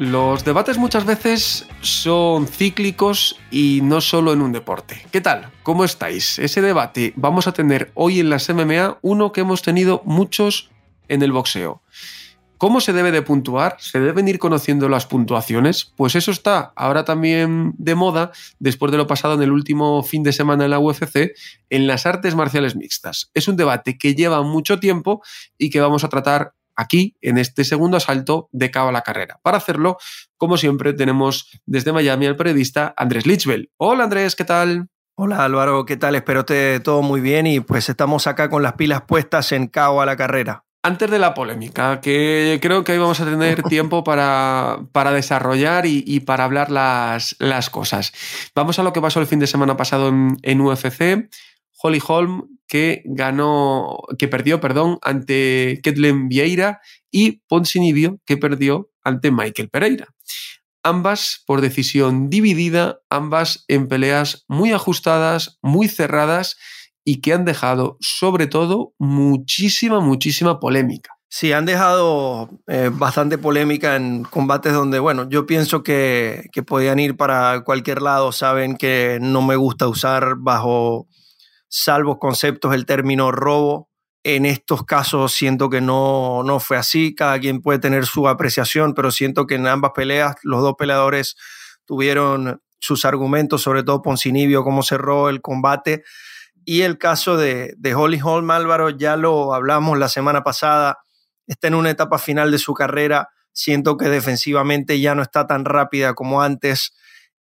Los debates muchas veces son cíclicos y no solo en un deporte. ¿Qué tal? ¿Cómo estáis? Ese debate vamos a tener hoy en las MMA uno que hemos tenido muchos en el boxeo. ¿Cómo se debe de puntuar? ¿Se deben ir conociendo las puntuaciones? Pues eso está ahora también de moda, después de lo pasado en el último fin de semana en la UFC, en las artes marciales mixtas. Es un debate que lleva mucho tiempo y que vamos a tratar aquí, en este segundo asalto de Cabo a la Carrera. Para hacerlo, como siempre, tenemos desde Miami al periodista Andrés Lichbel. Hola Andrés, ¿qué tal? Hola Álvaro, ¿qué tal? Espero te todo muy bien y pues estamos acá con las pilas puestas en Cabo a la Carrera. Antes de la polémica, que creo que hoy vamos a tener tiempo para, para desarrollar y, para hablar las, las, cosas. Vamos a lo que pasó el fin de semana pasado en, en UFC. Holly Holm, que ganó, que perdió, perdón, ante Ketlen Vieira y Poncinibio, que perdió ante Michael Pereira. Ambas por decisión dividida, ambas en peleas muy ajustadas, muy cerradas y que han dejado, sobre todo, muchísima, muchísima polémica. Sí, han dejado eh, bastante polémica en combates donde, bueno, yo pienso que, que podían ir para cualquier lado. Saben que no me gusta usar bajo salvo conceptos el término robo. En estos casos siento que no, no fue así, cada quien puede tener su apreciación, pero siento que en ambas peleas los dos peleadores tuvieron sus argumentos, sobre todo Poncinibio, cómo cerró el combate. Y el caso de, de Holly Holm, Álvaro, ya lo hablamos la semana pasada, está en una etapa final de su carrera, siento que defensivamente ya no está tan rápida como antes.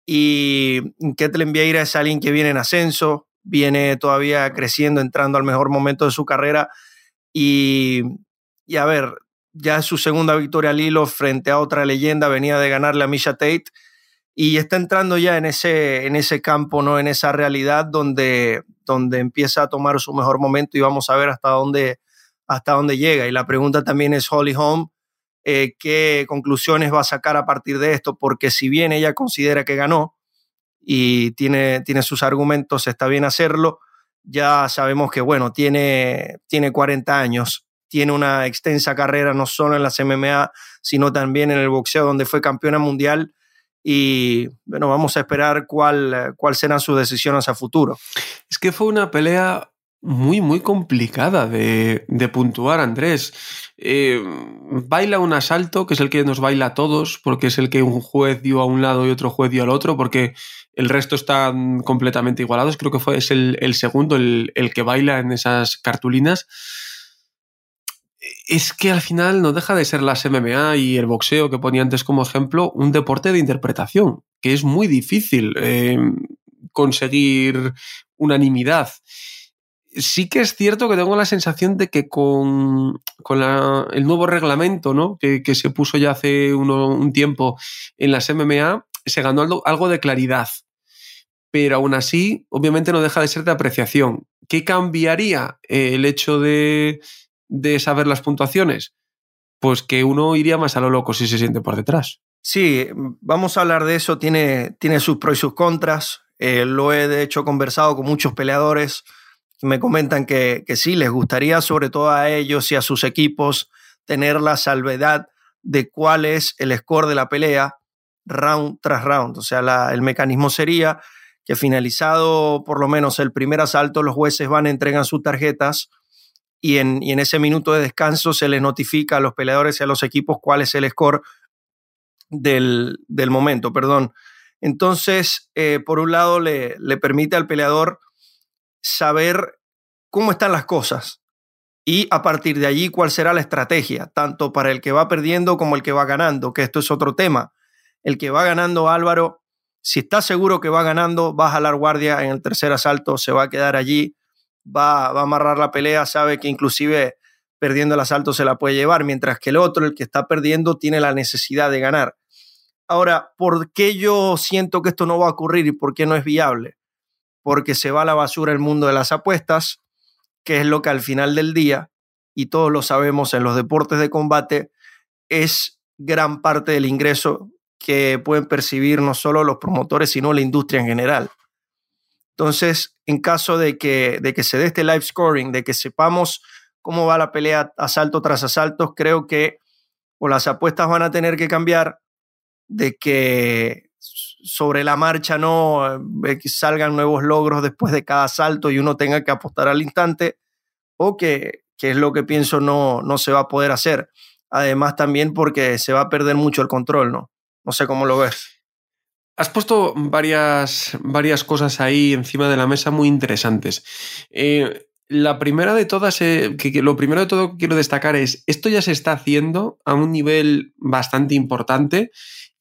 Y Ketlen Vieira es alguien que viene en ascenso, viene todavía creciendo, entrando al mejor momento de su carrera. Y, y a ver, ya es su segunda victoria al hilo frente a otra leyenda, venía de ganarle a Misha Tate y está entrando ya en ese, en ese campo, ¿no? en esa realidad donde, donde empieza a tomar su mejor momento y vamos a ver hasta dónde, hasta dónde llega. Y la pregunta también es Holly Holm, eh, ¿qué conclusiones va a sacar a partir de esto? Porque si bien ella considera que ganó, y tiene, tiene sus argumentos, está bien hacerlo. Ya sabemos que, bueno, tiene, tiene 40 años, tiene una extensa carrera no solo en las MMA, sino también en el boxeo, donde fue campeona mundial. Y bueno, vamos a esperar cuál, cuál serán sus decisiones a futuro. Es que fue una pelea muy, muy complicada de, de puntuar, Andrés. Eh, baila un asalto, que es el que nos baila a todos, porque es el que un juez dio a un lado y otro juez dio al otro, porque el resto están completamente igualados. Creo que fue, es el, el segundo el, el, que baila en esas cartulinas. Es que al final no deja de ser las MMA y el boxeo que ponía antes como ejemplo un deporte de interpretación, que es muy difícil eh, conseguir unanimidad sí que es cierto que tengo la sensación de que con, con el nuevo reglamento ¿no? que, se puso ya hace un tiempo en las MMA, se ganó algo, algo de claridad. Pero aún así, obviamente no deja de ser de apreciación. ¿Qué cambiaría eh, el hecho de, de saber las puntuaciones? Pues que uno iría más a lo loco si se siente por detrás. Sí, vamos a hablar de eso. Tiene, tiene sus pros y sus contras. Eh, lo he de hecho conversado con muchos peleadores me comentan que, que sí, les gustaría sobre todo a ellos y a sus equipos tener la salvedad de cuál es el score de la pelea round tras round. O sea, el mecanismo sería que finalizado por lo menos el primer asalto, los jueces van, entregan sus tarjetas y en, y en ese minuto de descanso se les notifica a los peleadores y a los equipos cuál es el score del, del momento. Perdón. Entonces, eh, por un lado, le, le permite al peleador saber cómo están las cosas y a partir de allí cuál será la estrategia, tanto para el que va perdiendo como el que va ganando, que esto es otro tema. El que va ganando Álvaro, si está seguro que va ganando, va a jalar guardia en el tercer asalto, se va a quedar allí, va, va a amarrar la pelea, sabe que inclusive perdiendo el asalto se la puede llevar, mientras que el otro, el que está perdiendo, tiene la necesidad de ganar. Ahora, ¿por qué yo siento que esto no va a ocurrir y por qué no es viable? Porque se va a la basura el mundo de las apuestas, que es lo que al final del día, y todos lo sabemos en los deportes de combate, es gran parte del ingreso que pueden percibir no solo los promotores, sino la industria en general. Entonces, en caso de que, de que se dé este live scoring, de que sepamos cómo va la pelea asalto tras asalto, creo que o las apuestas van a tener que cambiar, de que sobre la marcha no eh, salgan nuevos logros después de cada asalto y uno tenga que apostar al instante, o que, que es lo que pienso no, no se va a poder hacer. Además, también porque se va a perder mucho el control, ¿no? No sé cómo lo ves. Has puesto varias, varias cosas ahí encima de la mesa muy interesantes. Eh, la primera de todas, eh, que, lo primero de todo que quiero destacar es, esto ya se está haciendo a un nivel bastante importante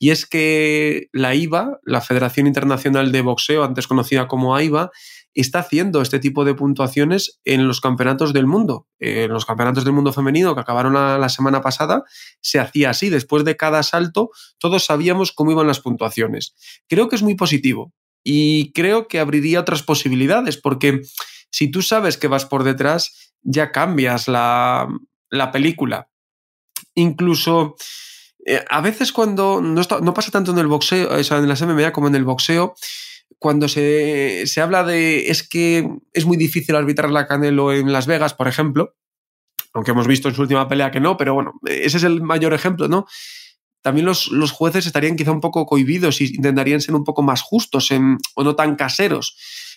y es que la IVA, la Federación Internacional de Boxeo, antes conocida como AIBA, está haciendo este tipo de puntuaciones en los campeonatos del mundo. En los campeonatos del mundo femenino que acabaron la, semana pasada, se hacía así. Después de cada salto, todos sabíamos cómo iban las puntuaciones. Creo que es muy positivo y creo que abriría otras posibilidades, porque si tú sabes que vas por detrás, ya cambias la, película. Incluso. Eh, a veces cuando no, pasa tanto en el boxeo, o sea, en las MMA como en el boxeo, cuando se, habla de es que es muy difícil arbitrar la Canelo en Las Vegas, por ejemplo, aunque hemos visto en su última pelea que no, pero bueno, ese es el mayor ejemplo, ¿no? También los, los jueces estarían quizá un poco cohibidos y intentarían ser un poco más justos o no tan caseros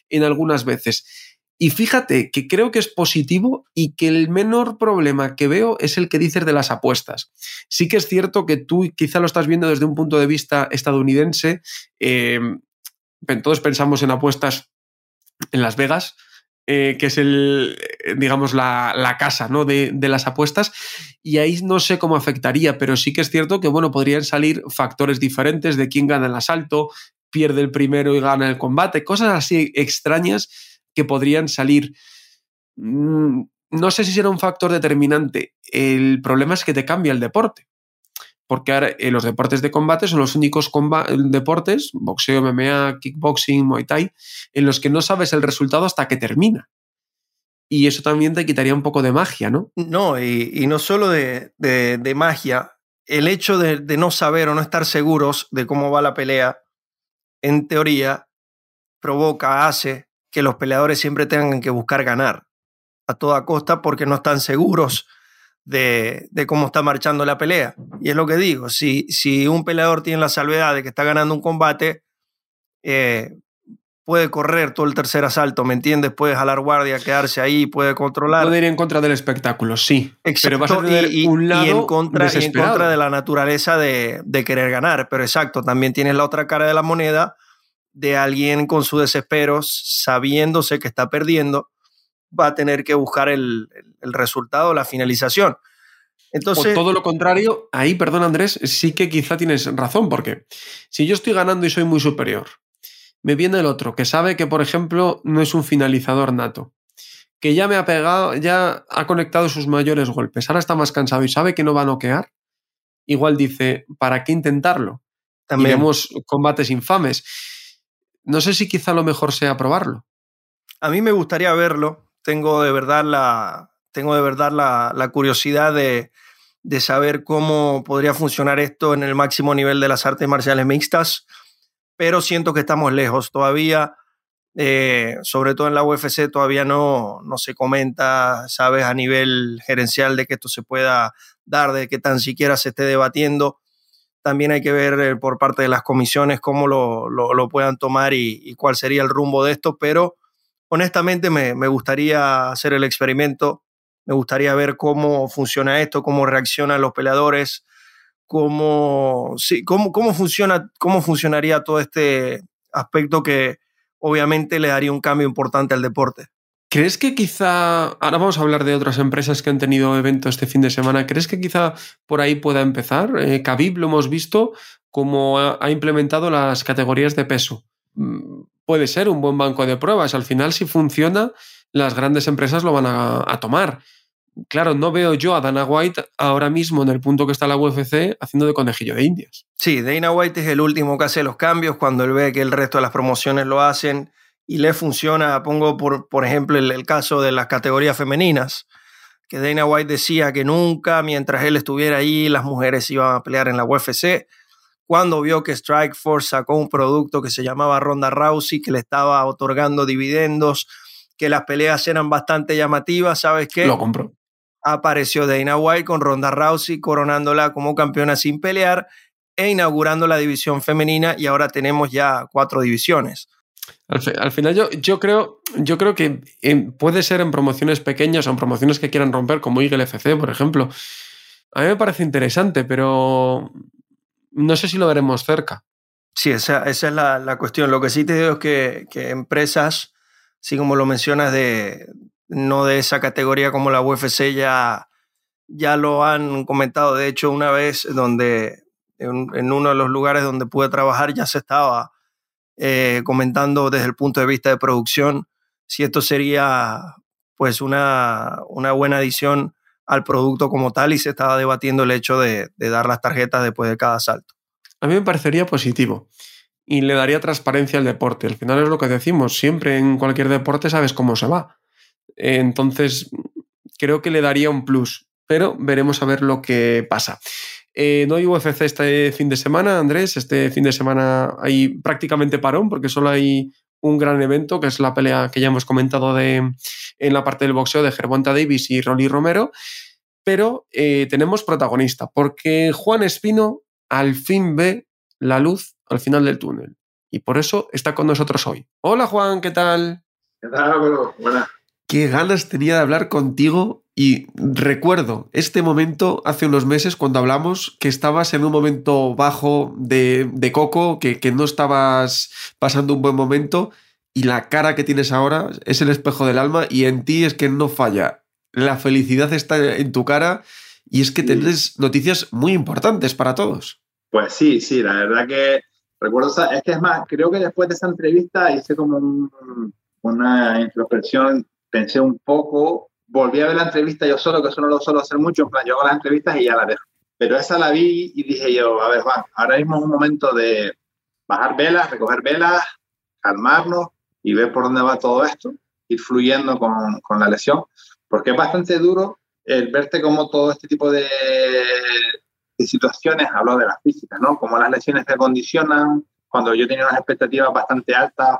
en algunas veces. Y fíjate que creo que es positivo y que el menor problema que veo es el que dices de las apuestas. Sí que es cierto que tú quizá lo estás viendo desde un punto de vista estadounidense. Eh, todos pensamos en apuestas en Las Vegas, eh, que es el, eh, digamos, la, casa ¿no? de, las apuestas, y ahí no sé cómo afectaría, pero sí que es cierto que, bueno, podrían salir factores diferentes de quién gana el asalto, pierde el primero y gana el combate, cosas así extrañas que podrían salir. Mm, no sé si será un factor determinante. El problema es que te cambia el deporte porque ahora eh, los deportes de combate son los únicos deportes, boxeo, MMA, kickboxing, muay thai, en los que no sabes el resultado hasta que termina. Y eso también te quitaría un poco de magia, ¿no? No, y, no solo de, magia, el hecho de, no saber o no estar seguros de cómo va la pelea, en teoría, provoca, hace que los peleadores siempre tengan que buscar ganar a toda costa porque no están seguros de, cómo está marchando la pelea. Y es lo que digo, si, si un peleador tiene la salvedad de que está ganando un combate, eh, puede correr todo el tercer asalto, ¿me entiendes? Puede jalar guardia, quedarse ahí, puede controlar. Puede ir en contra del espectáculo, sí. Pero vas a tener y, un lado en contra, en contra de la naturaleza de, de, querer ganar. Pero exacto, también tienes la otra cara de la moneda de alguien con su desespero, sabiéndose que está perdiendo va a tener que buscar el, resultado, la finalización. Entonces, o todo lo contrario, ahí, perdón Andrés, sí que quizá tienes razón, porque si yo estoy ganando y soy muy superior, me viene el otro que sabe que, por ejemplo, no es un finalizador nato, que ya me ha pegado, ya ha conectado sus mayores golpes, ahora está más cansado y sabe que no va a noquear, igual dice, ¿para qué intentarlo? También. vemos combates infames. No sé si quizá lo mejor sea probarlo. A mí me gustaría verlo, tengo de verdad la, tengo de verdad la, curiosidad de, saber cómo podría funcionar esto en el máximo nivel de las artes marciales mixtas, pero siento que estamos lejos todavía. Eh, sobre todo en la UFC todavía no, no se comenta, sabes, a nivel gerencial de que esto se pueda dar, de que tan siquiera se esté debatiendo. También hay que ver eh, por parte de las comisiones cómo lo, puedan tomar y, cuál sería el rumbo de esto, pero honestamente me, gustaría hacer el experimento, me gustaría ver cómo funciona esto, cómo reaccionan los peleadores, cómo, sí, cómo, cómo, funciona, cómo funcionaría todo este aspecto que obviamente le daría un cambio importante al deporte. ¿Crees que quizá, ahora vamos a hablar de otras empresas que han tenido eventos este fin de semana, ¿crees que quizá por ahí pueda empezar? Eh, lo hemos visto como ha implementado las categorías de peso. Mm, puede ser un buen banco de pruebas. Al final, si funciona, las grandes empresas lo van a, tomar. claro, no veo yo a Dana White ahora mismo en el punto que está la UFC haciendo de conejillo de indias. Sí, Dana White es el último que hace los cambios cuando él ve que el resto de las promociones lo hacen y le funciona. Pongo por, por ejemplo el, el caso de las categorías femeninas, que Dana White decía que nunca, mientras él estuviera ahí, las mujeres iban a pelear en la UFC. Cuando vio que Strikeforce sacó un producto que se llamaba Ronda Rousey, que le estaba otorgando dividendos, que las peleas eran bastante llamativas, ¿sabes qué? Lo compró. Apareció Dana White con Ronda Rousey coronándola como campeona sin pelear e inaugurando la división femenina y ahora tenemos ya cuatro divisiones. Al, fi- al final yo, yo, creo, yo creo que en- puede ser en promociones pequeñas o en promociones que quieran romper, como Eagle FC, por ejemplo. A mí me parece interesante, pero no sé si lo veremos cerca. Sí, esa, esa es la, la cuestión. Lo que sí te digo es que, que empresas, así como lo mencionas, de no de esa categoría como la UFC, ya, ya lo han comentado. De hecho, una vez donde en uno de los lugares donde pude trabajar ya se estaba eh, comentando desde el punto de vista de producción si esto sería pues una, una buena adición al producto como tal y se estaba debatiendo el hecho de, de dar las tarjetas después de cada salto. A mí me parecería positivo y le daría transparencia al deporte. Al final es lo que decimos, siempre en cualquier deporte sabes cómo se va. Entonces, creo que le daría un plus, pero veremos a ver lo que pasa. Eh, no hay UFC este fin de semana, Andrés. Este fin de semana hay prácticamente parón porque solo hay un gran evento, que es la pelea que ya hemos comentado de, en la parte del boxeo de Gervonta Davis y Rolly Romero. Pero eh, tenemos protagonista, porque Juan Espino al fin ve la luz al final del túnel. Y por eso está con nosotros hoy. Hola Juan, ¿qué tal? ¿Qué tal, Álvaro? Buenas. Qué ganas tenía de hablar contigo y recuerdo este momento hace unos meses cuando hablamos que estabas en un momento bajo de, de coco, que, que no estabas pasando un buen momento y la cara que tienes ahora es el espejo del alma y en ti es que no falla. La felicidad está en tu cara y es que Sí. tienes noticias muy importantes para todos. Pues sí, sí, la verdad que recuerdo, es que es más, creo que después de esa entrevista hice como un- una introspección, pensé un poco, volví a ver la entrevista yo solo, que eso no lo suelo hacer mucho, en plan, yo hago las entrevistas y ya las dejo. Pero esa la vi y dije yo, a ver, Juan, ahora mismo es un momento de bajar velas, recoger velas, calmarnos y ver por dónde va todo esto, ir fluyendo con, con la lesión, porque es bastante duro el verte como todo este tipo de, de situaciones, hablo de las físicas, ¿no? Como las lesiones te condicionan, cuando yo tenía unas expectativas bastante altas,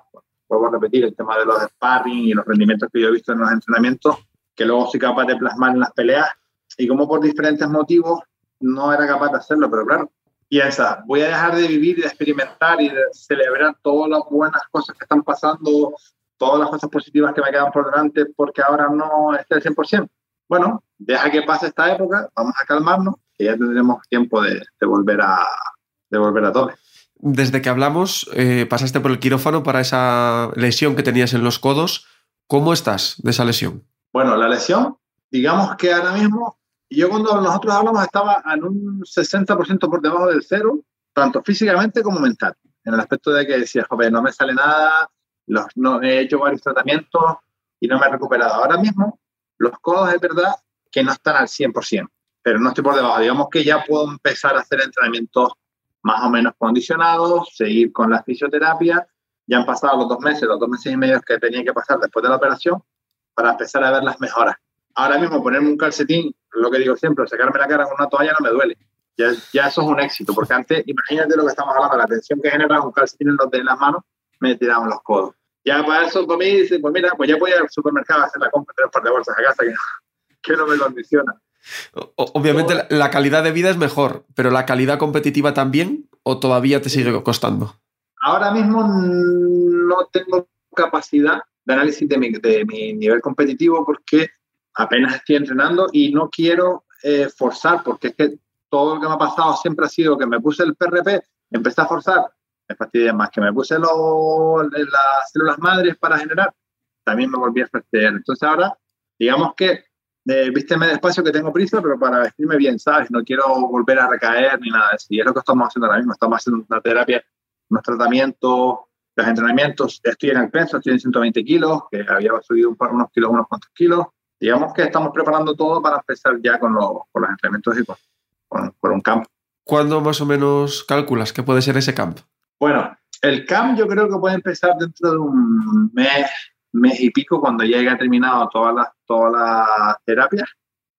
vuelvo a repetir el tema de los sparring y los rendimientos que yo he visto en los entrenamientos, que luego soy capaz de plasmar en las peleas, y como por diferentes motivos no era capaz de hacerlo, pero claro, piensa, voy a dejar de vivir y de experimentar y de celebrar todas las buenas cosas que están pasando, todas las cosas positivas que me quedan por delante porque ahora no esté al 100%. Bueno, deja que pase esta época, vamos a calmarnos, que ya tendremos tiempo de, de volver a de volver a tope. Desde que hablamos, eh, pasaste por el quirófano para esa lesión que tenías en los codos. ¿Cómo estás de esa lesión? Bueno, la lesión, digamos que ahora mismo, yo cuando nosotros hablamos estaba en un 60% por debajo del cero, tanto físicamente como mental, en el aspecto de que decía, joder, no me sale nada, los, he hecho varios tratamientos y no me he recuperado. Ahora mismo, los codos es verdad que no están al 100%, pero no estoy por debajo. Digamos que ya puedo empezar a hacer entrenamientos más o menos condicionados, seguir con la fisioterapia. Ya han pasado los dos meses, los dos meses y medio que tenía que pasar después de la operación para empezar a ver las mejoras. Ahora mismo ponerme un calcetín, lo que digo siempre, sacarme la cara con una toalla no me duele. Ya, ya eso es un éxito, porque antes, imagínate lo que estamos hablando, la tensión que genera un calcetín en, los, en las manos, me tiraban los codos. Ya para eso, para mí, dice, pues mira, pues ya voy al supermercado a hacer la compra de un par de bolsas a casa que, que no me condiciona. Obviamente la, la calidad de vida es mejor, pero la calidad competitiva también, o todavía te sigue costando. Ahora mismo no tengo capacidad de análisis de mi, de mi nivel competitivo porque apenas estoy entrenando y no quiero eh, forzar, porque es que todo lo que me ha pasado siempre ha sido que me puse el PRP, empecé a forzar, me fastidié más, que me puse lo- las células madres para generar, también me volví a fastidiar. Entonces ahora, digamos que eh, vísteme despacio que tengo prisa, pero para vestirme bien, ¿sabes? No quiero volver a recaer ni nada de eso. Y es lo que estamos haciendo ahora mismo. Estamos haciendo una terapia, unos tratamientos, los entrenamientos. Estoy en el peso, estoy en 120 kilos, que había subido un par, unos kilos, unos cuantos kilos. digamos que estamos preparando todo para empezar ya con, los, con los entrenamientos y con, con, un camp. ¿Cuándo más o menos calculas que puede ser ese camp? Bueno, el camp yo creo que puede empezar dentro de un mes, mes y pico, cuando ya haya terminado todas las, todas las terapias.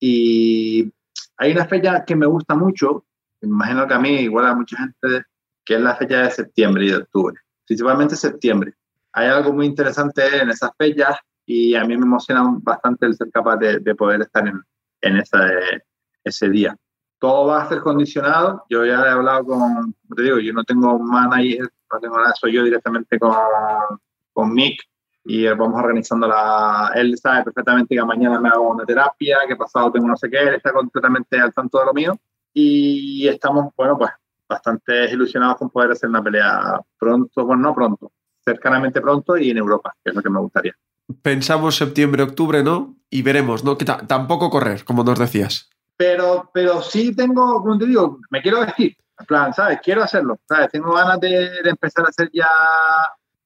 Y hay una fecha que me gusta mucho, imagino que a mí, igual a mucha gente, que es la fecha de septiembre y de octubre, principalmente septiembre. Hay algo muy interesante en esas fechas y a mí me emociona bastante el ser capaz de, de poder estar en, en esa, ese día. Todo va a ser condicionado. Yo ya he hablado con, te digo, yo no tengo manager, no tengo nada, soy yo directamente con, con Mick y vamos organizando la... Él sabe perfectamente que mañana me hago una terapia, que pasado tengo no sé qué, él está completamente al tanto de lo mío y estamos, bueno, pues bastante ilusionados con poder hacer una pelea pronto, bueno, no pronto, cercanamente pronto y en Europa, que es lo que me gustaría. Pensamos septiembre, octubre, ¿no? Y veremos, ¿no? Que tampoco correr, como nos decías. Pero, pero sí tengo, como te digo, me quiero vestir. En plan, ¿sabes? Quiero hacerlo. ¿sabes? Tengo ganas de, de empezar a hacer ya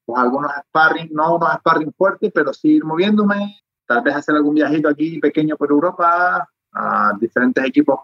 pues, algunos sparring, no más sparring fuertes, pero sí ir moviéndome. Tal vez hacer algún viajito aquí pequeño por Europa, a diferentes equipos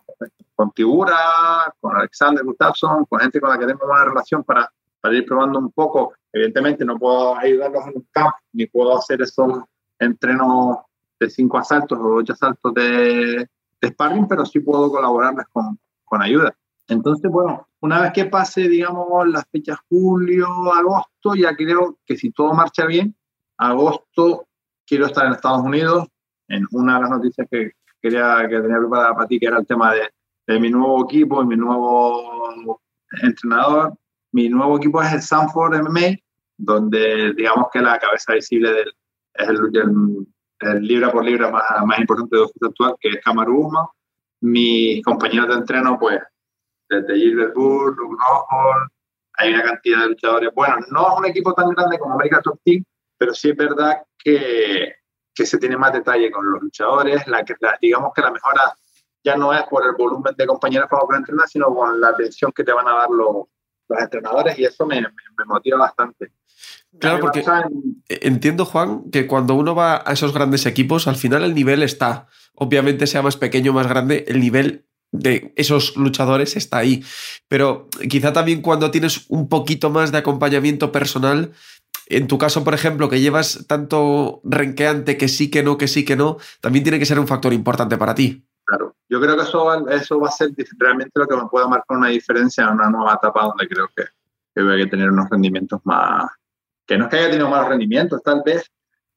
con Tibura, con Alexander Gustafsson, con gente con la que tengo buena relación para, para ir probando un poco. Evidentemente no puedo ayudarlos en un camp, ni puedo hacer esos entrenos de cinco asaltos o ocho asaltos de, de sparring, pero sí puedo colaborarles con, con ayuda. Entonces, bueno, una vez que pase, digamos, las fechas julio, agosto, ya creo que si todo marcha bien, agosto quiero estar en Estados Unidos. En una de las noticias que quería que tenía preparada para ti, que era el tema de, de mi nuevo equipo y mi nuevo entrenador. Mi nuevo equipo es el Sanford MMA, donde digamos que la cabeza visible del, es el, el, el libra por libra más, más importante de oficio actual, que es Kamaru. Mis compañeros de entreno, pues, desde Gilbert Burr, Luke Rockhold, hay una cantidad de luchadores. Bueno, no es un equipo tan grande como América Top Team, pero sí es verdad que, que se tiene más detalle con los luchadores. La, la, digamos que la mejora ya no es por el volumen de compañeros los que entrenar, sino con la atención que te van a dar los, los entrenadores y eso me, me, me motiva bastante. Claro, porque entiendo, Juan, que cuando uno va a esos grandes equipos, al final el nivel está. Obviamente, sea más pequeño o más grande, el nivel de esos luchadores está ahí. Pero quizá también cuando tienes un poquito más de acompañamiento personal, en tu caso, por ejemplo, que llevas tanto renqueante que sí, que no, que sí, que no, también tiene que ser un factor importante para ti. Claro, yo creo que eso, eso va a ser realmente lo que me pueda marcar una diferencia en una nueva etapa donde creo que, que voy a tener unos rendimientos más, que no es que haya tenido malos rendimientos, tal vez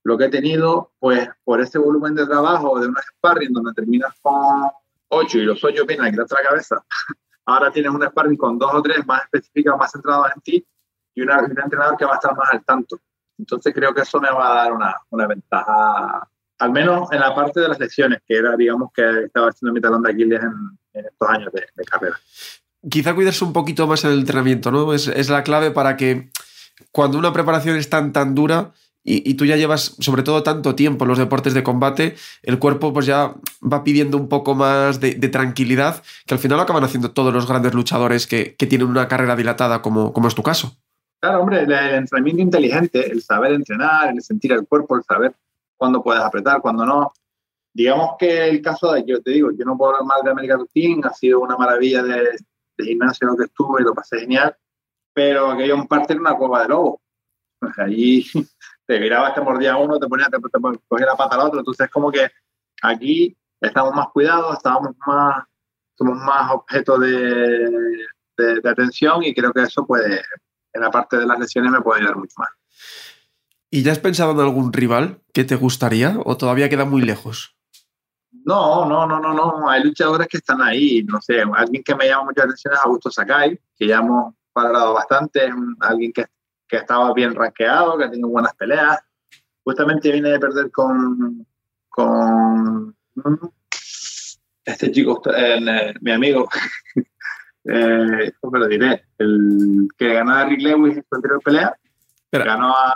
lo que he tenido, pues por ese volumen de trabajo de una sparring donde terminas con 8 y los 8 vienen a quitarte la cabeza, ahora tienes un sparring con dos o tres más específicos, más centrados en ti y una, un entrenador que va a estar más al tanto. Entonces creo que eso me va a dar una, una ventaja, al menos en la parte de las lesiones, que era, digamos, que estaba haciendo mi talón de Aquiles en, estos años de, de, carrera. Quizá cuidarse un poquito más en el entrenamiento, ¿no? Es, es la clave para que cuando una preparación es tan, tan dura, y, y, tú ya llevas sobre todo tanto tiempo en los deportes de combate, el cuerpo pues ya va pidiendo un poco más de, de tranquilidad, que al final lo acaban haciendo todos los grandes luchadores que, que tienen una carrera dilatada como, como, es tu caso. Claro, hombre, el, el, entrenamiento inteligente, el saber entrenar, el sentir el cuerpo, el saber cuándo puedes apretar, cuándo no. Digamos que el caso de, yo te digo, yo no puedo hablar mal de América Team, ha sido una maravilla de, de gimnasio lo que estuve lo pasé genial, pero aquello en parte era una cueva de lobo. Pues allí te virabas, te mordía uno, te ponía, te, te cogía la pata al otro. Entonces, como que aquí estamos más cuidados, estábamos más, somos más objeto de, de, de, atención y creo que eso puede, en la parte de las lesiones, me puede ayudar mucho más. ¿Y ya has pensado en algún rival que te gustaría o todavía queda muy lejos? No, no, no, no, no. Hay luchadores que están ahí. No sé, alguien que me llama mucha atención es Augusto Sakai, que ya hemos valorado bastante. Alguien que que estaba bien rankeado, que ha tenido buenas peleas. Justamente viene de perder con, con este chico, eh, mi amigo, eh, ¿cómo lo diré? El que ganó a Rick Lewis en su anterior pelea, Espera. ganó a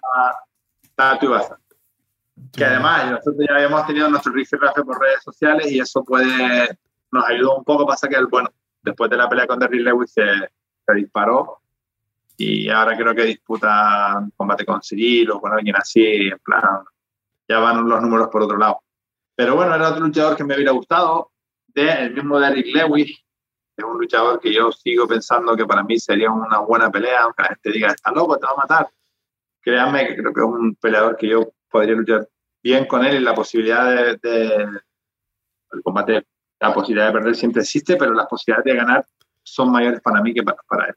Tatu Ibaza. Que además nosotros ya habíamos tenido nuestro rifirrafe por redes sociales y eso puede, nos ayudó un poco, pasa que, bueno, después de la pelea con Derrick Lewis se, se disparó y ahora creo que disputa combate con Cyril o con alguien así, en plan, ya van los números por otro lado. Pero bueno, era otro luchador que me hubiera gustado, de, el mismo de Eric Lewis, es un luchador que yo sigo pensando que para mí sería una buena pelea, aunque la gente diga, está loco, te va a matar. Créanme que creo que es un peleador que yo podría luchar bien con él y la posibilidad de, de el combate, la posibilidad de perder siempre existe, pero las posibilidades de ganar son mayores para mí que para, para él.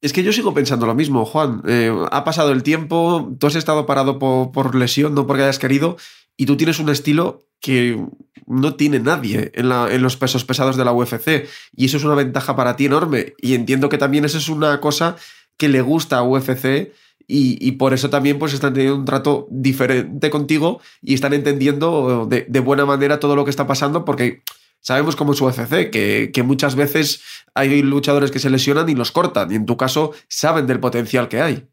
Es que yo sigo pensando lo mismo, Juan. Eh, ha pasado el tiempo, tú has estado parado por, por, lesión, no porque hayas querido, y tú tienes un estilo que no tiene nadie en, los pesos pesados de la UFC. Y eso es una ventaja para ti enorme. Y entiendo que también eso es una cosa que le gusta a UFC. Y, por eso también pues están teniendo un trato diferente contigo y están entendiendo de, buena manera todo lo que está pasando porque sabemos cómo es UFC, que, que, muchas veces hay luchadores que se lesionan y los cortan, y en tu caso saben del potencial que hay.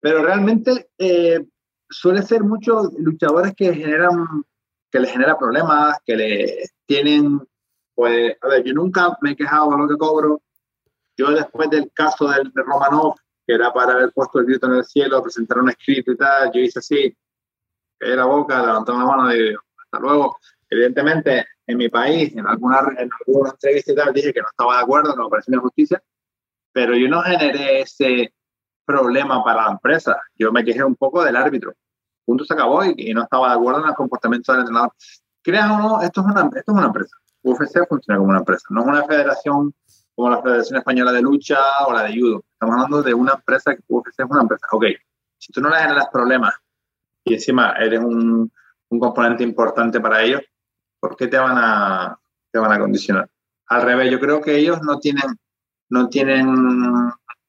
Pero realmente eh, suele ser muchos luchadores que generan, que les genera problemas, que le tienen, pues, a ver, yo nunca me he quejado de lo que cobro. Yo después del caso del, de Romanov, que era para haber puesto el grito en el cielo, presentar un escrito y tal, yo hice así, caí la boca, levanté la mano y hasta luego. Evidentemente, en mi país, en alguna, en alguna entrevista y tal, dije que no estaba de acuerdo, que me parecía una justicia, pero yo no generé ese problema para la empresa. Yo me quejé un poco del árbitro. Punto se acabó y, y no estaba de acuerdo en el comportamiento del entrenador. Crean o no, esto es, una, esto es una empresa. UFC funciona como una empresa, no es una federación como la Federación Española de Lucha o la de Judo. Estamos hablando de una empresa que UFC es una empresa. Ok, si tú no le generas problemas y encima eres un, un componente importante para ellos, ¿por qué te van a, te van a condicionar? Al revés, yo creo que ellos no tienen, no tienen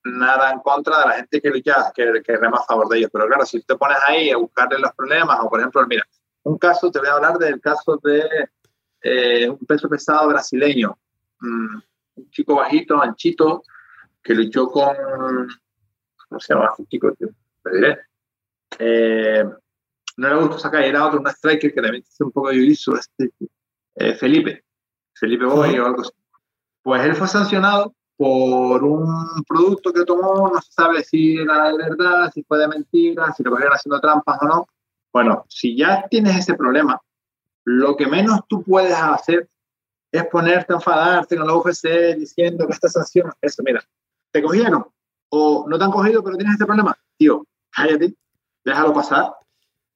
nada en contra de la gente que lucha, que, que rema a favor de ellos. Pero claro, si te pones ahí a buscarle los problemas, o por ejemplo, mira, un caso, te voy a hablar del caso de eh, un peso pesado brasileño, mm, un chico bajito, anchito, que luchó con, ¿cómo se llama? Un chico, te diré. Eh, no le gustó sacar, era otro, un striker que también hace un poco de jiu este, eh, Felipe, Felipe Boy o algo así. Pues él fue sancionado por un producto que tomó, no se sabe si era de verdad, si fue de mentira, si lo cogieron haciendo trampas o no. Bueno, si ya tienes ese problema, lo que menos tú puedes hacer es ponerte a enfadarte con la UFC diciendo que esta sanción, eso, mira, te cogieron o no te han cogido pero tienes este problema, tío, cállate, déjalo pasar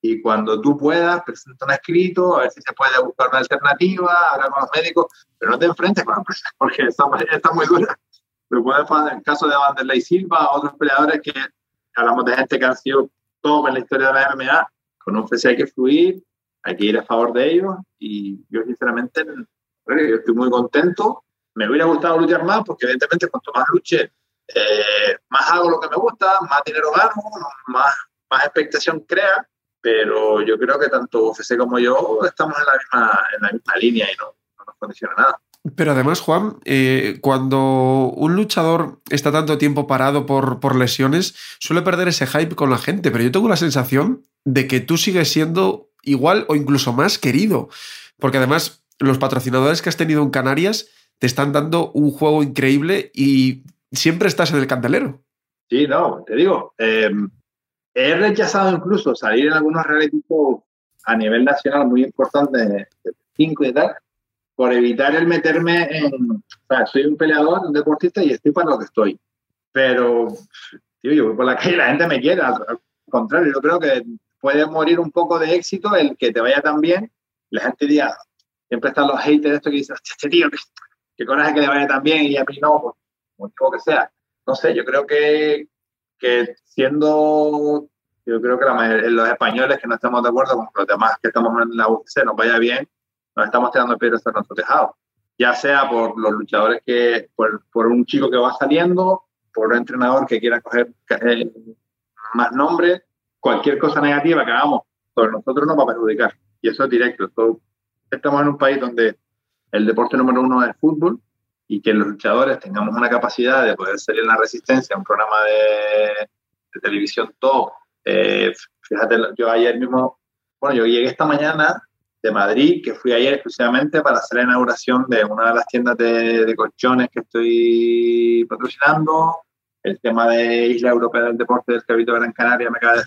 y cuando tú puedas, presenta un escrito, a ver si se puede buscar una alternativa, hablar con los médicos, pero no te enfrentes con la empresa, porque está, está muy dura. Pero puede en el caso de Vanderlei Silva, otros peleadores que hablamos de gente que han sido top en la historia de la MMA, con un FC hay que fluir, hay que ir a favor de ellos, y yo sinceramente, yo estoy muy contento. Me hubiera gustado luchar más, porque evidentemente cuanto más luche, eh, más hago lo que me gusta, más dinero gano, más, más expectación crea pero yo creo que tanto UFC como yo estamos en la misma, en la misma línea y no, no nos condiciona nada. Pero además, Juan, eh, cuando un luchador está tanto tiempo parado por, por, lesiones, suele perder ese hype con la gente, pero yo tengo la sensación de que tú sigues siendo igual o incluso más querido, porque además los patrocinadores que has tenido en Canarias te están dando un juego increíble y siempre estás en el candelero. Sí, no, te digo, eh, he rechazado incluso salir en algunos reality a nivel nacional muy importantes de 5 y tal, por evitar el meterme en. O sea, soy un peleador, un deportista y estoy para lo que estoy. Pero, tío, yo voy por la calle la gente me quiere. Al contrario, yo creo que puede morir un poco de éxito el que te vaya tan bien. La gente diga, siempre están los haters de esto que dicen, este tío, qué, qué coraje que le vaya tan bien y a mí no, por motivo que sea. No sé, yo creo que, que siendo, yo creo que la, los españoles que no estamos de acuerdo con los demás que estamos en la UFC nos vaya bien, nos estamos tirando piedras a nuestro tejado. Ya sea por los luchadores que, por, por, un chico que va saliendo, por un entrenador que quiera coger eh, más nombre, cualquier cosa negativa que hagamos sobre nosotros nos va a perjudicar. Y eso es directo. Todo, estamos en un país donde el deporte número uno es el fútbol y que los luchadores tengamos una capacidad de poder salir en la resistencia, un programa de, de televisión top. Eh, fíjate, yo ayer mismo, bueno, yo llegué esta mañana de Madrid, que fui ayer exclusivamente para hacer la inauguración de una de las tiendas de, de colchones que estoy patrocinando, el tema de Isla Europea del Deporte del Cabito Gran Canaria, me cae.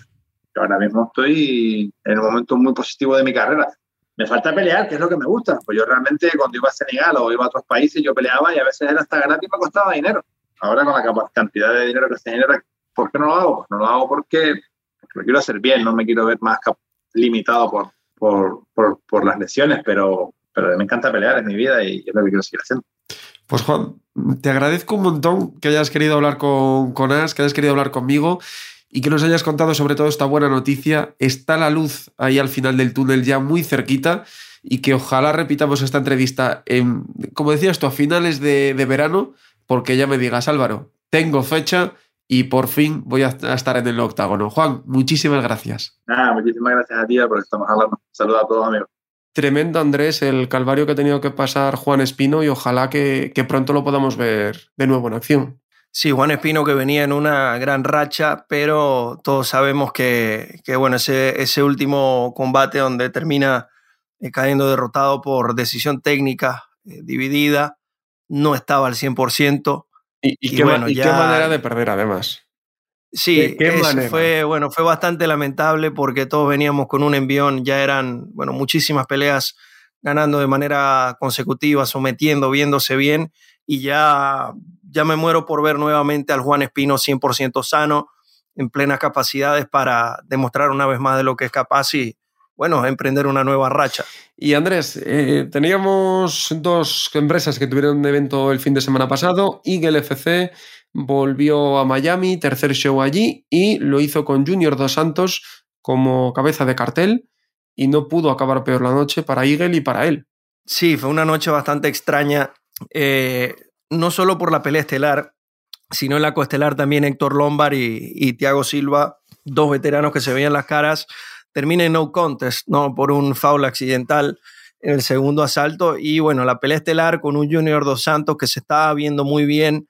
Yo ahora mismo estoy en un momento muy positivo de mi carrera. me falta pelear, que es lo que me gusta. Pues yo realmente cuando iba a Senegal o iba a otros países, yo peleaba y a veces era hasta gratis y me costaba dinero. Ahora con la cantidad de dinero que se genera, ¿por qué no lo hago? Pues no lo hago porque, porque lo quiero hacer bien, no me quiero ver más limitado por, por, por, por las lesiones, pero, pero me encanta pelear, en mi vida y es lo que quiero seguir haciendo. Pues Juan, te agradezco un montón que hayas querido hablar con, con As, que hayas querido hablar conmigo y que nos hayas contado sobre todo esta buena noticia. Está la luz ahí al final del túnel ya muy cerquita y que ojalá repitamos esta entrevista, en, como decías tú, a finales de, de verano, porque ya me digas, Álvaro, tengo fecha y por fin voy a estar en el octágono. Juan, muchísimas gracias. Nada, muchísimas gracias a ti porque estamos hablando. Saludos a todos, amigos. Tremendo, Andrés, el calvario que ha tenido que pasar Juan Espino y ojalá que, que pronto lo podamos ver de nuevo en acción. Sí, Juan Espino que venía en una gran racha, pero todos sabemos que, que bueno, ese, ese, último combate donde termina eh, cayendo derrotado por decisión técnica eh, dividida, no estaba al 100%. Y, y, y qué, bueno, y ya... qué manera de perder además. Sí, ¿Qué, qué fue, bueno, fue bastante lamentable porque todos veníamos con un envión, ya eran bueno, muchísimas peleas ganando de manera consecutiva, sometiendo, viéndose bien, y ya ya me muero por ver nuevamente al Juan Espino 100% sano, en plenas capacidades para demostrar una vez más de lo que es capaz y, bueno, emprender una nueva racha. Y Andrés, eh, teníamos dos empresas que tuvieron un evento el fin de semana pasado. Eagle FC volvió a Miami, tercer show allí, y lo hizo con Junior Dos Santos como cabeza de cartel, y no pudo acabar peor la noche para Eagle y para él. Sí, fue una noche bastante extraña. Eh, no solo por la pelea estelar, sino en la coestelar también Héctor Lombard y, y Thiago Silva, dos veteranos que se veían las caras, termina en no contest, ¿no? Por un foul accidental en el segundo asalto. Y bueno, la pelea estelar con un Junior Dos Santos que se estaba viendo muy bien.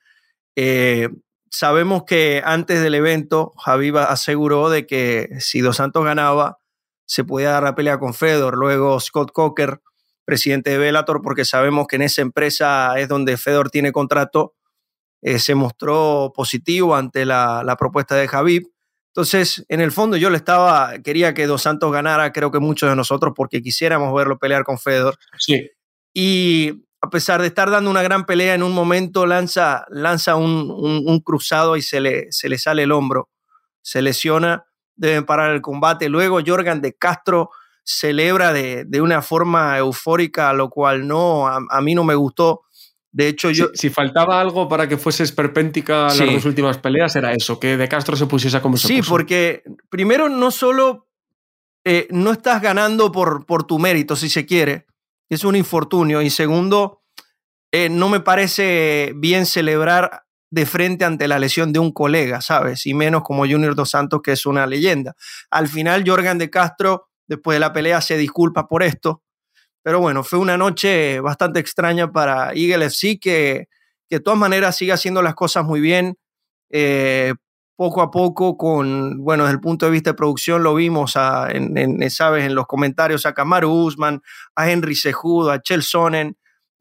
Eh, sabemos que antes del evento, Javi aseguró de que si Dos Santos ganaba, se podía dar la pelea con Fedor. Luego Scott Coker presidente de Bellator, porque sabemos que en esa empresa es donde Fedor tiene contrato, eh, se mostró positivo ante la, la, propuesta de Javib. Entonces, en el fondo yo le estaba, quería que Dos Santos ganara, creo que muchos de nosotros, porque quisiéramos verlo pelear con Fedor. Sí. Y a pesar de estar dando una gran pelea, en un momento lanza, lanza un, un, un cruzado y se le, se le sale el hombro, se lesiona, deben parar el combate. Luego Jorgan de Castro celebra de, de, una forma eufórica, lo cual no, a, a mí no me gustó. De hecho, yo. Si, si, faltaba algo para que fuese esperpéntica sí. las dos últimas peleas, era eso, que De Castro se pusiese como se Sí, puso. porque primero no solo eh, no estás ganando por, por tu mérito, si se quiere, es un infortunio. Y segundo, eh, no me parece bien celebrar de frente ante la lesión de un colega, ¿sabes? Y menos como Junior Dos Santos, que es una leyenda. Al final, Jorgan De Castro Después de la pelea se disculpa por esto. Pero bueno, fue una noche bastante extraña para Eagle FC, que, que de todas maneras sigue haciendo las cosas muy bien. Eh, poco a poco, con, bueno, desde el punto de vista de producción, lo vimos, en, ¿sabes? En los comentarios a Kamaru Usman, a Henry Sejudo, a Chelsonen,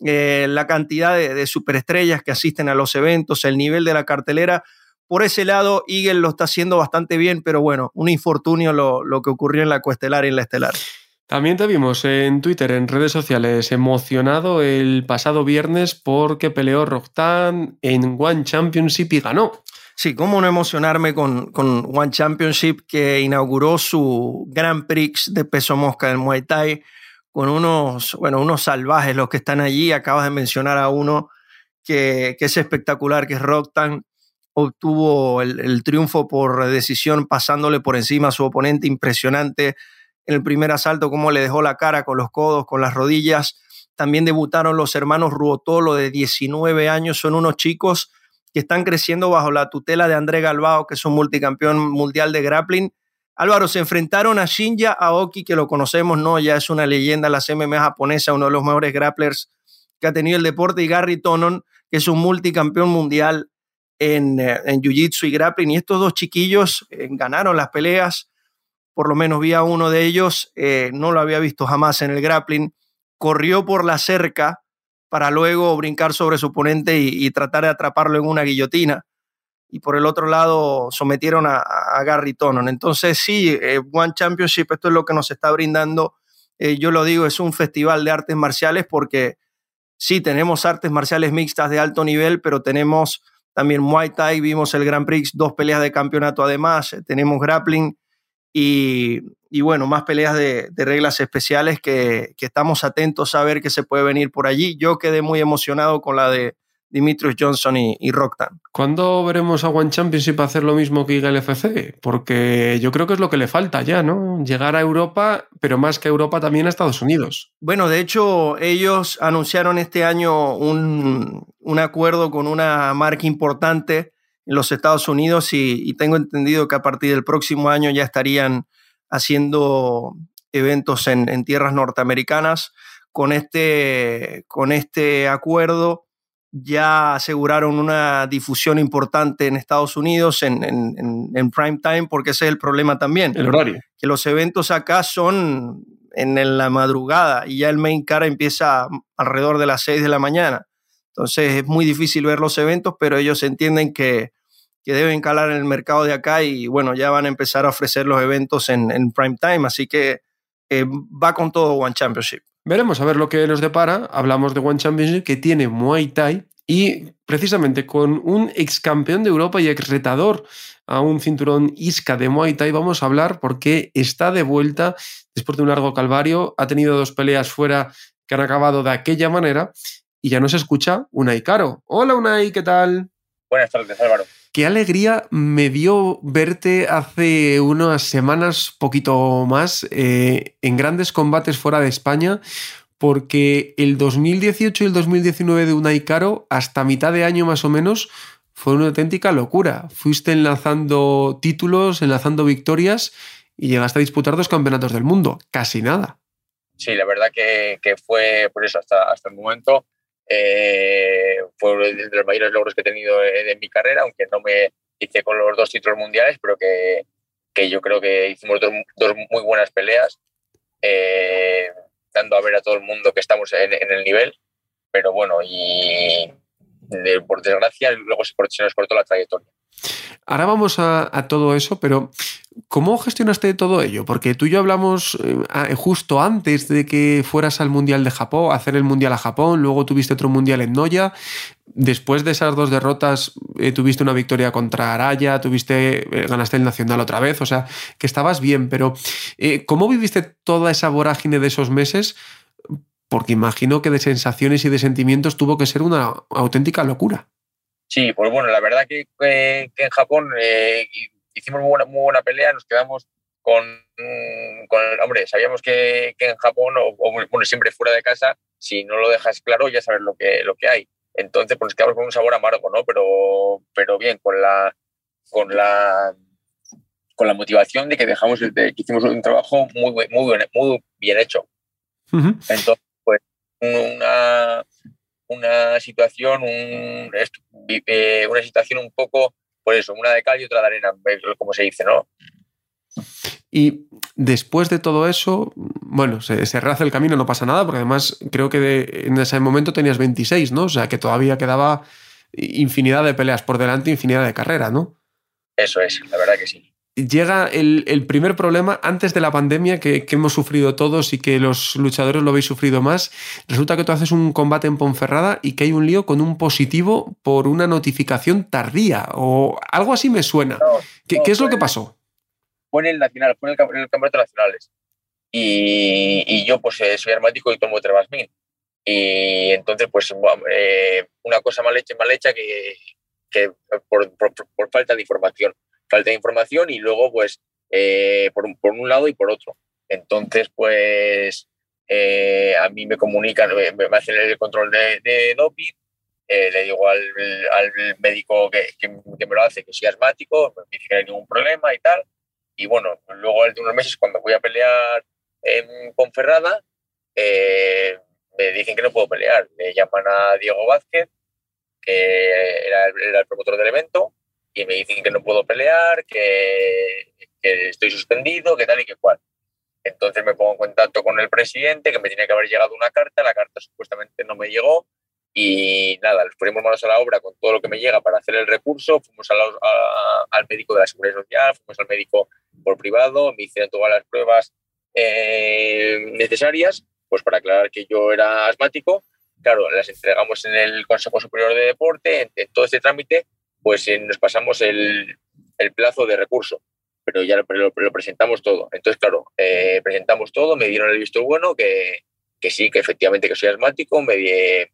eh, la cantidad de, de superestrellas que asisten a los eventos, el nivel de la cartelera por ese lado, Eagle lo está haciendo bastante bien, pero bueno, un infortunio lo, lo que ocurrió en la coestelar y en la estelar. También te vimos en Twitter, en redes sociales, emocionado el pasado viernes porque peleó Roxtan en One Championship y ganó. Sí, cómo no emocionarme con, con One Championship que inauguró su Grand Prix de peso mosca del Muay Thai con unos, bueno, unos salvajes los que están allí. Acabas de mencionar a uno que, que es espectacular, que es Roxtan obtuvo el, el, triunfo por decisión pasándole por encima a su oponente impresionante en el primer asalto, cómo le dejó la cara con los codos, con las rodillas. También debutaron los hermanos Ruotolo de 19 años, son unos chicos que están creciendo bajo la tutela de André Galbao, que es un multicampeón mundial de grappling. Álvaro, se enfrentaron a Shinja Aoki, que lo conocemos, ¿no? Ya es una leyenda en la MMA japonesa, uno de los mejores grapplers que ha tenido el deporte, y Gary Tonon, que es un multicampeón mundial en, eh, Jiu-Jitsu y grappling. Y estos dos chiquillos eh, ganaron las peleas. Por lo menos vi a uno de ellos, eh, no lo había visto jamás en el grappling. Corrió por la cerca para luego brincar sobre su oponente y, tratar de atraparlo en una guillotina. Y por el otro lado sometieron a, a Gary Tonon. Entonces, sí, eh, One Championship, esto es lo que nos está brindando eh, yo lo digo, es un festival de artes marciales porque sí, tenemos artes marciales mixtas de alto nivel, pero tenemos también Muay Thai, vimos el Grand Prix, dos peleas de campeonato además, tenemos grappling y, bueno, más peleas de, reglas especiales que, que, estamos atentos a ver qué se puede venir por allí. Yo quedé muy emocionado con la de Dimitrios Johnson y, y Rocktan. ¿Cuándo veremos a One Championship hacer lo mismo que Eagle FC? Porque yo creo que es lo que le falta ya, ¿no? Llegar a Europa, pero más que a Europa también a Estados Unidos. Bueno, de hecho, ellos anunciaron este año un, un acuerdo con una marca importante en los Estados Unidos y, y tengo entendido que a partir del próximo año ya estarían haciendo eventos en, en tierras norteamericanas. Con este, con este acuerdo ya aseguraron una difusión importante en Estados Unidos en, en, prime time, porque ese es el problema también. El horario. Que los eventos acá son en, la madrugada y ya el main car empieza alrededor de las 6 de la mañana. Entonces es muy difícil ver los eventos, pero ellos entienden que, que deben calar en el mercado de acá y bueno, ya van a empezar a ofrecer los eventos en, prime time. Así que eh, va con todo One Championship. Veremos a ver lo que nos depara. Hablamos de One Championship que tiene Muay Thai y precisamente con un ex campeón de Europa y ex retador a un cinturón Isca de Muay Thai vamos a hablar porque está de vuelta después de un largo calvario. Ha tenido dos peleas fuera que han acabado de aquella manera y ya nos escucha Unai Caro. Hola Unai, ¿qué tal? Buenas tardes, Álvaro. Qué alegría me dio verte hace unas semanas, poquito más, eh, en grandes combates fuera de España, porque el 2018 y el 2019 de Unai Caro, hasta mitad de año más o menos, fue una auténtica locura. Fuiste enlazando títulos, enlazando victorias y llegaste a disputar dos campeonatos del mundo. Casi nada. Sí, la verdad que, fue por eso hasta, hasta el momento eh, fue de los mayores logros que he tenido en, mi carrera, aunque no me hice con los dos títulos mundiales, pero que, que yo creo que hicimos dos, muy buenas peleas, eh, dando a ver a todo el mundo que estamos en, el nivel, pero bueno, y por desgracia luego se, se nos cortó la trayectoria. Ahora vamos a, todo eso, pero ¿cómo gestionaste todo ello? Porque tú y yo hablamos eh, justo antes de que fueras al Mundial de Japón, hacer el Mundial a Japón, luego tuviste otro Mundial en Noya. Después de esas dos derrotas, eh, tuviste una victoria contra Araya, tuviste, eh, ganaste el Nacional otra vez, o sea, que estabas bien, pero ¿cómo viviste toda esa vorágine de esos meses? Porque imagino que de sensaciones y de sentimientos tuvo que ser una auténtica locura. Sí, pues bueno, la verdad que, en Japón eh, hicimos muy buena, muy buena pelea, nos quedamos con, con hombre, sabíamos que, en Japón, o, bueno, siempre fuera de casa, si no lo dejas claro ya sabes lo que, lo que hay. Entonces, pues nos quedamos con un sabor amargo, ¿no? Pero, pero bien, con la, con la, con la motivación de que dejamos, de que hicimos un trabajo muy, muy, muy bien hecho. Entonces, pues una, una situación, un, eh, una situación un poco, por eso, una de cal y otra de arena, como se dice, ¿no? Y después de todo eso, bueno, se, se el camino, no pasa nada, porque además creo que en ese momento tenías 26, ¿no? O sea, que todavía quedaba infinidad de peleas por delante, infinidad de carreras, ¿no? Eso es, la verdad que sí llega el, primer problema antes de la pandemia que, hemos sufrido todos y que los luchadores lo habéis sufrido más. Resulta que tú haces un combate en Ponferrada y que hay un lío con un positivo por una notificación tardía o algo así me suena. ¿Qué, es lo que pasó? Fue en el Nacional, fue en el, Campeonato Nacionales. Y, yo pues eh, soy armático y tomo Trevasmin. Y entonces pues eh, una cosa mal hecha, mal hecha que, por falta de información falta de información y luego, pues, eh, por, por, un lado y por otro. Entonces, pues, eh, a mí me comunican, me, hacen el control de, doping, eh, le digo al, al médico que, que, me lo hace que soy asmático, me dice que no hay ningún problema y tal. Y bueno, luego de unos meses, cuando voy a pelear en Ponferrada, me dicen que no puedo pelear. Me llaman a Diego Vázquez, que era el promotor del evento, y me dicen que no puedo pelear, que, estoy suspendido, que tal y que cual. Entonces me pongo en contacto con el presidente, que me tiene que haber llegado una carta, la carta supuestamente no me llegó y nada, les ponemos manos a la obra con todo lo que me llega para hacer el recurso, fuimos al médico de la Seguridad Social, fuimos al médico por privado, me hicieron todas las pruebas eh, necesarias, pues para aclarar que yo era asmático. Claro, las entregamos en el Consejo Superior de Deporte, en, todo este trámite, pues eh, nos pasamos el, plazo de recurso, pero ya lo, presentamos todo. Entonces, claro, eh, presentamos todo, me dieron el visto bueno, que, sí, que efectivamente que soy asmático, me,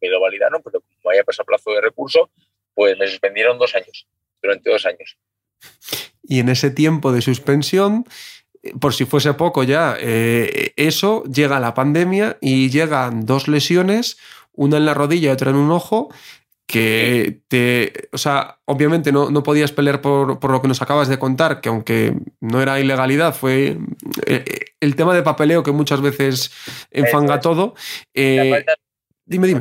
lo validaron, pero como haya pasado plazo de recurso, pues me suspendieron dos años, durante dos años. Y en ese tiempo de suspensión, por si fuese poco ya, eh, eso llega la pandemia y llegan dos lesiones, una en la rodilla y otra en un ojo, que te. O sea, obviamente no, no podías pelear por, por, lo que nos acabas de contar, que aunque no era ilegalidad, fue eh, el, tema de papeleo que muchas veces enfanga todo. Eh, dime, dime.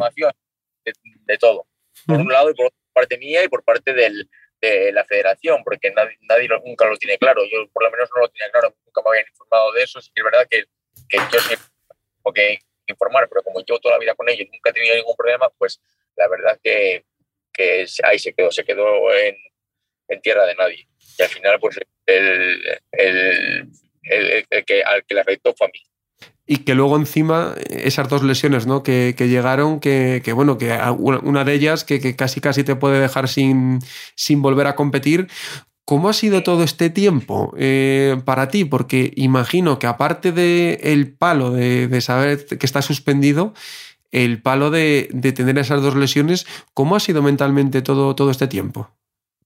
De, de todo. Por un lado y por parte mía y por parte del, de la federación, porque nadie, nadie, nunca lo tiene claro. Yo por lo menos no lo tenía claro, nunca me habían informado de eso. Sí que es verdad que, que yo sí que informar, pero como yo toda la vida con ellos nunca he tenido ningún problema, pues la verdad que, que ahí se quedó, se quedó en, en, tierra de nadie. Y al final, pues el, el, el, el que, al que le afectó fue a mí y que luego encima esas dos lesiones ¿no? que, que llegaron, que, que, bueno, que una de ellas que, que, casi casi te puede dejar sin, sin volver a competir. ¿Cómo ha sido todo este tiempo eh, para ti? Porque imagino que aparte del el palo de, de, saber que está suspendido, el palo de, de, tener esas dos lesiones, ¿cómo ha sido mentalmente todo, todo este tiempo?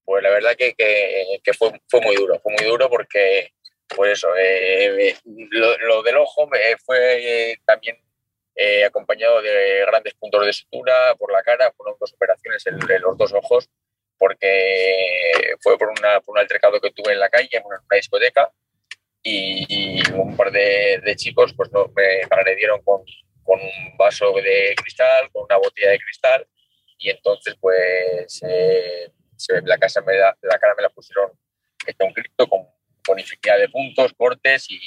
Pues la verdad que, que fue, fue muy duro, fue muy duro porque pues eso, eh, lo, del ojo me fue eh, también eh, acompañado de grandes puntos de sutura por la cara, fueron dos operaciones en, los dos ojos, porque fue por, una, por un altercado que tuve en la calle, en una, discoteca, y, un par de, chicos pues no, me agredieron con, con, un vaso de cristal, con una botella de cristal, y entonces pues la, casa me la, la cara me la pusieron un grito, con con infinidad de puntos, cortes y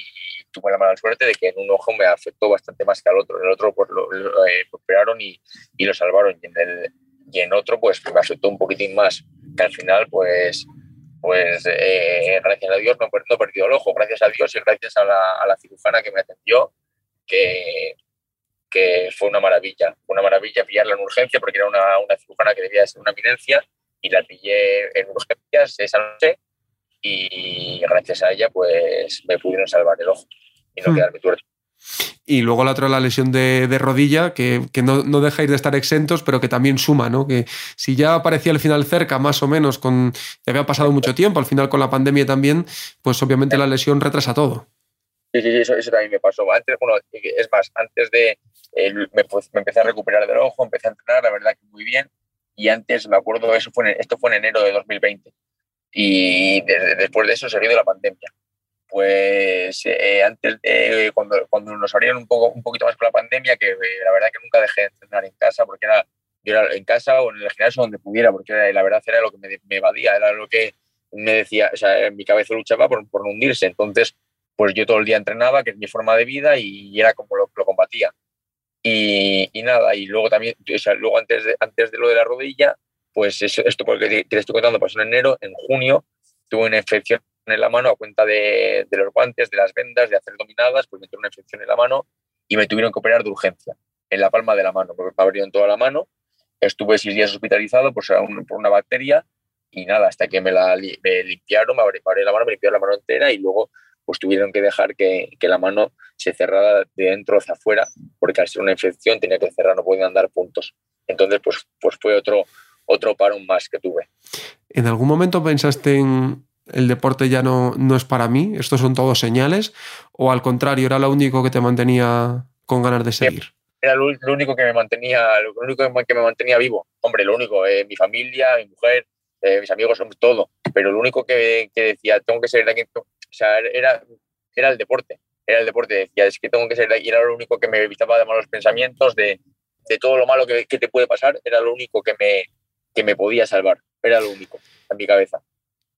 tuve la mala suerte de que en un ojo me afectó bastante más que al otro. En el otro pues lo, eh, operaron y, y, lo salvaron y en, el, y en otro pues me afectó un poquitín más, que al final pues pues eh, gracias a Dios no, no, he perdido el ojo, gracias a Dios y gracias a la, a la cirujana que me atendió, que, que, fue una maravilla, una maravilla pillarla en urgencia porque era una, una cirujana que debía ser una eminencia y la pillé en urgencias esa noche y gracias a ella pues me pudieron salvar el ojo y no hmm. quedarme tuerto. Y luego la otra, la lesión de, de rodilla, que, que no, no, dejáis de estar exentos, pero que también suma, ¿no? Que si ya aparecía el final cerca, más o menos, con te había pasado mucho tiempo, al final con la pandemia también, pues obviamente la lesión retrasa todo. Sí, sí, eso, eso también me pasó. Antes, bueno, es más, antes de. Eh, me, pues, me, empecé a recuperar del ojo, empecé a entrenar, la verdad que muy bien. Y antes, me acuerdo, eso fue en, esto fue en enero de 2020 y después de eso se ha la pandemia. Pues eh, antes de, cuando, cuando nos abrieron un, poco, un poquito más con la pandemia, que eh, la verdad que nunca dejé de entrenar en casa, porque era, yo era en casa o en el gimnasio donde pudiera, porque era, la verdad era lo que me, me, evadía, era lo que me decía, o sea, en mi cabeza luchaba por, por no hundirse. Entonces, pues yo todo el día entrenaba, que es mi forma de vida, y era como lo, lo combatía. Y, y, nada, y luego también, o sea, luego antes de, antes de lo de la rodilla, pues eso, esto porque te, estoy contando pasó en enero, en junio tuve una infección en la mano a cuenta de, de, los guantes, de las vendas, de hacer dominadas, pues me tuve una infección en la mano y me tuvieron que operar de urgencia, en la palma de la mano, porque me abrieron toda la mano. Estuve seis días hospitalizado pues, por una bacteria y nada, hasta que me la me limpiaron, me abrieron la mano, me limpiaron la mano entera y luego pues tuvieron que dejar que, que, la mano se cerrara de dentro hacia afuera, porque al ser una infección tenía que cerrar, no podían dar puntos. Entonces, pues, pues fue otro, otro parón más que tuve. ¿En algún momento pensaste en el deporte ya no, no es para mí, estos son todos señales, o al contrario, era lo único que te mantenía con ganas de seguir? Era lo, único que me mantenía, lo único que me mantenía vivo. Hombre, lo único, eh, mi familia, mi mujer, eh, mis amigos, todo. Pero lo único que, que decía, tengo que de aquí, o sea, era, era el deporte. Era el deporte. Decía, es que tengo que ser aquí. Era lo único que me evitaba de malos pensamientos, de, de todo lo malo que, que, te puede pasar. Era lo único que me, que me podía salvar. Era lo único en mi cabeza.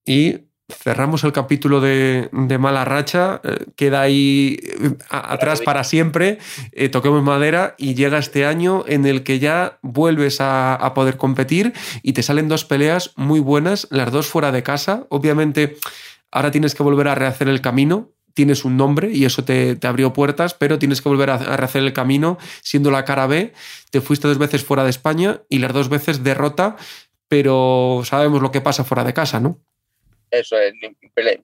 Y cerramos el capítulo de, de Mala Racha, eh, queda ahí eh, a, atrás para siempre, eh, toquemos madera y llega este año en el que ya vuelves a, a, poder competir y te salen dos peleas muy buenas, las dos fuera de casa. Obviamente ahora tienes que volver a rehacer el camino, tienes un nombre y eso te, abrió puertas, pero tienes que volver a, rehacer el camino siendo la cara B. Te fuiste dos veces fuera de España y las dos veces derrota, pero sabemos lo que pasa fuera de casa, ¿no? Eso,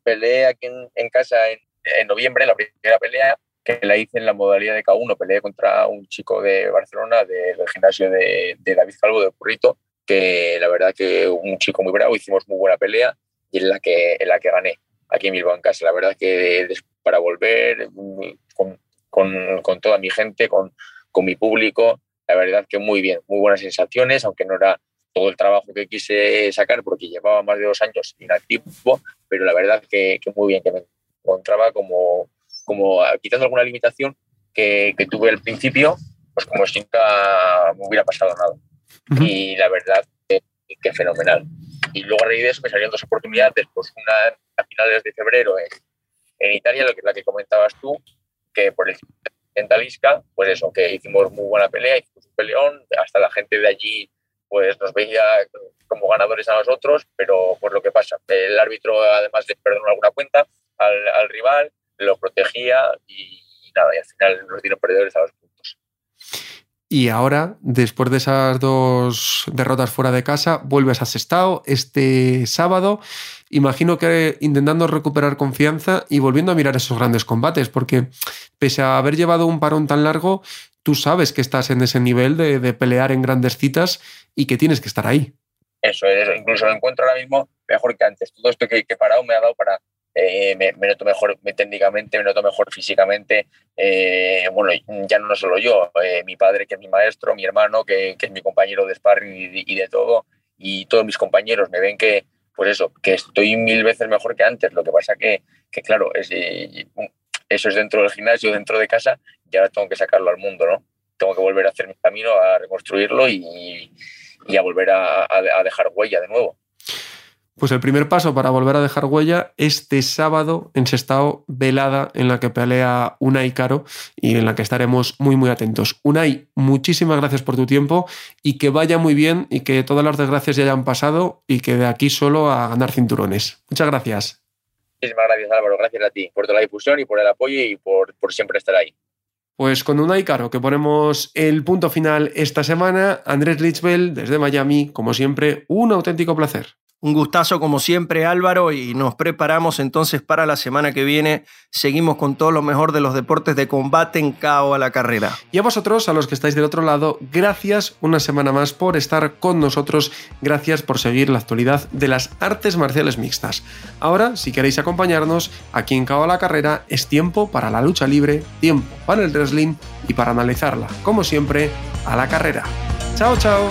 peleé, aquí en, casa en, noviembre, la primera pelea, que la hice en la modalidad de K1, peleé contra un chico de Barcelona, del gimnasio de, David Calvo de Currito, que la verdad que un chico muy bravo, hicimos muy buena pelea y en la que, en la que gané aquí en Bilbao en casa. La verdad que para volver con, con, con toda mi gente, con, con, mi público, la verdad que muy bien, muy buenas sensaciones, aunque no era todo el trabajo que quise sacar porque llevaba más de dos años inactivo, pero la verdad que, que muy bien, que me encontraba como, como quitando alguna limitación que, que tuve al principio, pues como si nunca me hubiera pasado nada. Y la verdad que, que fenomenal. Y luego a raíz de eso me salieron dos oportunidades, pues una a finales de febrero en, en Italia, lo que, la que comentabas tú, que por el en Talisca, pues eso, que hicimos muy buena pelea, hicimos un peleón, hasta la gente de allí pues nos veía como ganadores a nosotros, pero pues lo que pasa, el árbitro además de perdonar alguna cuenta al, al rival, lo protegía y, nada, y al final nos dieron perdedores a los puntos. Y ahora, después de esas dos derrotas fuera de casa, vuelves a Sestao este sábado. Imagino que intentando recuperar confianza y volviendo a mirar esos grandes combates, porque pese a haber llevado un parón tan largo, tú sabes que estás en ese nivel de, pelear en grandes citas y que tienes que estar ahí. Eso es, incluso lo encuentro ahora mismo mejor que antes. Todo esto que, he parado me ha dado para eh, me, noto mejor técnicamente, me noto mejor físicamente. Eh, bueno, ya no solo yo, eh, mi padre, que es mi maestro, mi hermano, que, es mi compañero de sparring y, de todo, y todos mis compañeros me ven que, pues eso, que estoy mil veces mejor que antes. Lo que pasa que, que claro, es, eso es dentro del gimnasio, dentro de casa, y ahora tengo que sacarlo al mundo, ¿no? Tengo que volver a hacer mi camino, a reconstruirlo y, a volver a dejar huella de nuevo. Pues el primer paso para volver a dejar huella este sábado en Sestao, velada en la que pelea Unai Caro y en la que estaremos muy muy atentos. Unai, muchísimas gracias por tu tiempo y que vaya muy bien y que todas las desgracias ya hayan pasado y que de aquí solo a ganar cinturones. Muchas gracias. Muchísimas gracias Álvaro, gracias a ti por toda la difusión y por el apoyo y por, por siempre estar ahí. Pues con Unai Caro, que ponemos el punto final esta semana, Andrés Lichbel desde Miami, como siempre, un auténtico placer. Un gustazo como siempre Álvaro y nos preparamos entonces para la semana que viene. Seguimos con todo lo mejor de los deportes de combate en KO a la carrera. Y a vosotros, a los que estáis del otro lado, gracias una semana más por estar con nosotros. Gracias por seguir la actualidad de las artes marciales mixtas. Ahora, si queréis acompañarnos, aquí en KO a la carrera es tiempo para la lucha libre, tiempo para el wrestling y para analizarla, como siempre, a la carrera. Chao, chao.